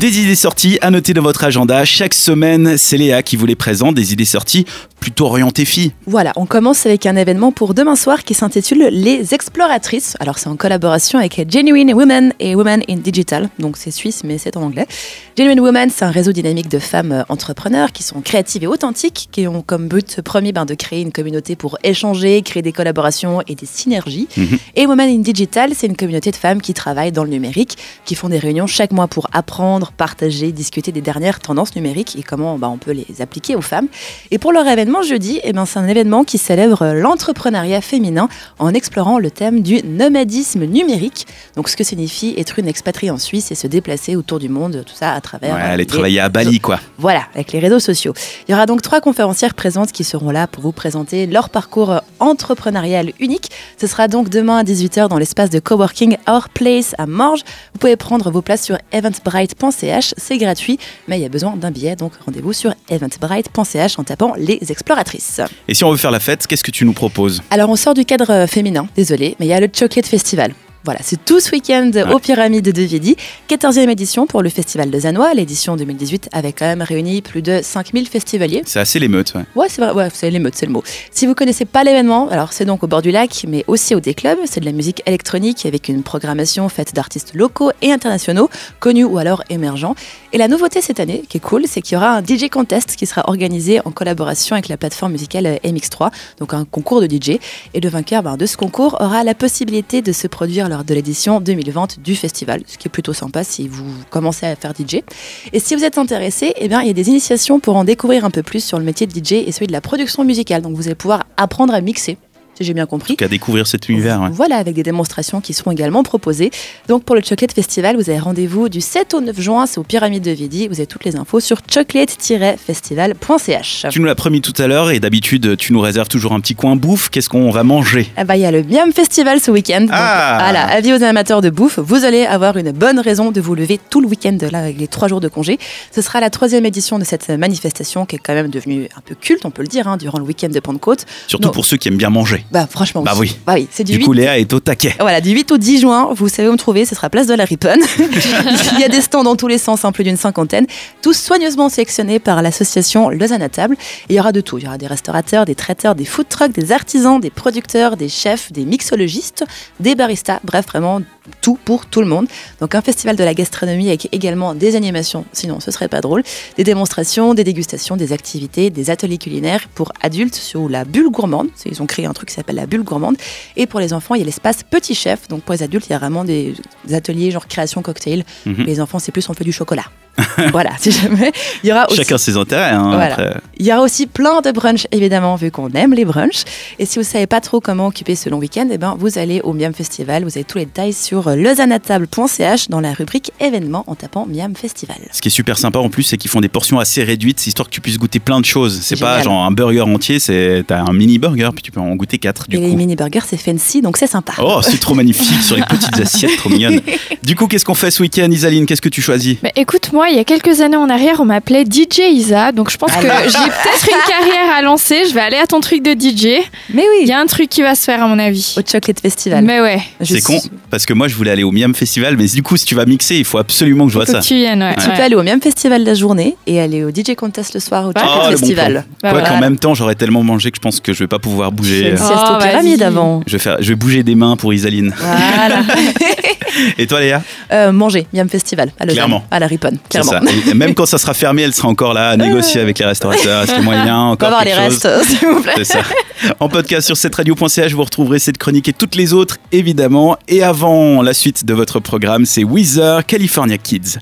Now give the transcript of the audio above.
Des idées sorties à noter dans votre agenda. Chaque semaine, c'est Léa qui vous les présente. Des idées sorties plutôt orientées filles. Voilà, on commence avec un événement pour demain soir qui s'intitule Les Exploratrices. Alors, c'est en collaboration avec Genuine Women et Women in Digital. Donc, c'est suisse, mais c'est en anglais. Genuine Women, c'est un réseau dynamique de femmes euh, entrepreneurs qui sont créatives et authentiques, qui ont comme but premier ben, de créer une communauté pour échanger, créer des collaborations et des synergies. Mhm. Et Women in Digital, c'est une communauté de femmes qui travaillent dans le numérique, qui font des réunions chaque mois pour apprendre, partager, discuter des dernières tendances numériques et comment bah, on peut les appliquer aux femmes. Et pour leur événement jeudi, eh ben, c'est un événement qui célèbre l'entrepreneuriat féminin en explorant le thème du nomadisme numérique. Donc ce que signifie être une expatriée en Suisse et se déplacer autour du monde, tout ça à travers... Ouais, aller les- travailler à Bali, quoi. voilà, avec les réseaux sociaux. Il y aura donc trois conférencières présentes qui seront là pour vous présenter leur parcours entrepreneurial unique. Ce sera donc demain à 18h dans l'espace de coworking Our Place à Morges. Vous pouvez prendre vos places sur eventbrite.ch, c'est gratuit, mais il y a besoin d'un billet, donc rendez-vous sur eventbrite.ch en tapant les exploratrices. Et si on veut faire la fête, qu'est-ce que tu nous proposes? Alors on sort du cadre euh, féminin, désolé, mais il y a le Chocolate Festival. Voilà, c'est tout ce week-end aux Pyramides de Vidi. 14e édition pour le Festival de Zanois. L'édition 2018 avait quand même réuni plus de 5000 festivaliers. C'est assez l'émeute, ouais. Ouais, c'est vrai, ouais, c'est l'émeute, c'est le mot. Si vous connaissez pas l'événement, alors c'est donc au bord du lac, mais aussi au des clubs. C'est de la musique électronique avec une programmation faite d'artistes locaux et internationaux, connus ou alors émergents. Et la nouveauté cette année, qui est cool, c'est qu'il y aura un DJ contest qui sera organisé en collaboration avec la plateforme musicale euh, MX3, donc un concours de DJ. Et le vainqueur ben, de ce concours aura la possibilité de se produire de l'édition 2020 du festival, ce qui est plutôt sympa si vous commencez à faire DJ. Et si vous êtes intéressé, eh bien, il y a des initiations pour en découvrir un peu plus sur le métier de DJ et celui de la production musicale. Donc vous allez pouvoir apprendre à mixer, si j'ai bien compris. Qu'à découvrir cet univers, ouais. Voilà, avec des démonstrations qui seront également proposées. Donc pour le Chocolate Festival, vous avez rendez-vous du 7 au 9 juin, c'est aux Pyramides de Vidi. Vous avez toutes les infos sur chocolate-festival.ch. Tu nous l'as promis tout à l'heure et d'habitude, tu nous réserves toujours un petit coin bouffe. Qu'est-ce qu'on va manger? Ah bah, il y a le Miam Festival ce week-end. Ah. Voilà, avis aux amateurs de bouffe, vous allez avoir une bonne raison de vous lever tout le week-end là avec les trois jours de congé. Ce sera la troisième édition de cette manifestation qui est quand même devenue un peu culte, on peut le dire, hein, durant le week-end de Pentecôte. Surtout pour ceux qui aiment bien manger. Bah franchement, Bah oui. Bah oui, c'est du, Du 8 coup, Léa est au taquet. Voilà, du 8 au 10 juin, vous savez où me trouver, ce sera place de la Riponne. Il y a des stands dans tous les sens, hein, plus d'une cinquantaine, tous soigneusement sélectionnés par l'association Lausanne à table. Et il y aura de tout. Il y aura des restaurateurs, des traiteurs, des food trucks, des artisans, des producteurs, des chefs, des mixologistes, des baristas, bref, vraiment tout pour tout le monde. Donc un festival de la gastronomie avec également des animations, sinon ce serait pas drôle, des démonstrations, des dégustations, des activités, des ateliers culinaires pour adultes sur la bulle gourmande. Ils ont créé un truc s'appelle la bulle gourmande. Et pour les enfants, il y a l'espace petit chef. Donc pour les adultes, il y a vraiment des, ateliers genre création cocktail. Mhm. Les enfants, c'est plus on fait du chocolat. voilà, si jamais. Il y aura aussi Chacun ses intérêts. hein, Voilà. après. il y aura aussi plein de brunchs, évidemment, vu qu'on aime les brunchs. Et si vous savez pas trop comment occuper ce long week-end, eh ben, vous allez au Miam Festival. Vous avez tous les détails sur lausanatable.ch dans la rubrique événements en tapant Miam Festival. Ce qui est super sympa en plus, c'est qu'ils font des portions assez réduites, histoire que tu puisses goûter plein de choses. C'est pas genre un burger entier, c'est t'as un mini burger, puis tu peux en goûter quatre du et les coup. mini burgers, c'est fancy, donc c'est sympa. Oh, c'est trop magnifique sur les petites assiettes, trop mignonnes. Du coup, qu'est-ce qu'on fait ce week-end, Isaline? Qu'est-ce que tu choisis? Bah, écoute, moi, il y a quelques années en arrière, on m'appelait DJ Isa, donc je pense que Alors. j'ai peut-être une carrière à lancer. Je vais aller à ton truc de DJ. Mais Il oui, y a un truc qui va se faire, à mon avis. au Chocolate Festival. Mais ouais, C'est con, parce que moi je voulais aller au Miam Festival, mais du coup, si tu vas mixer, il faut absolument que je vois ça. que tu viennes. Ouais, Tu ouais. peux aller au Miam Festival la journée et aller au DJ Contest le soir au Chocolate Oh, le bon Festival. plan. Bah, Quoi voilà. qu'en même temps, j'aurais tellement mangé que je pense que je vais pas pouvoir bouger. euh, sieste Oh, avant. Je vais, faire, je vais bouger des mains pour Isaline. Voilà. Et toi, Léa? Euh, manger, Miam Festival, à Lausanne, Clairement. à la Riponne, clairement. ça. Et même quand ça sera fermé, elle sera encore là à négocier avec les restaurateurs. Est-ce qu'il y a moyen On va encore voir les chose restes, s'il vous plaît. C'est ça. En podcast sur cette radio.ch, vous retrouverez cette chronique et toutes les autres, évidemment. Et avant la suite de votre programme, c'est Weezer California Kids.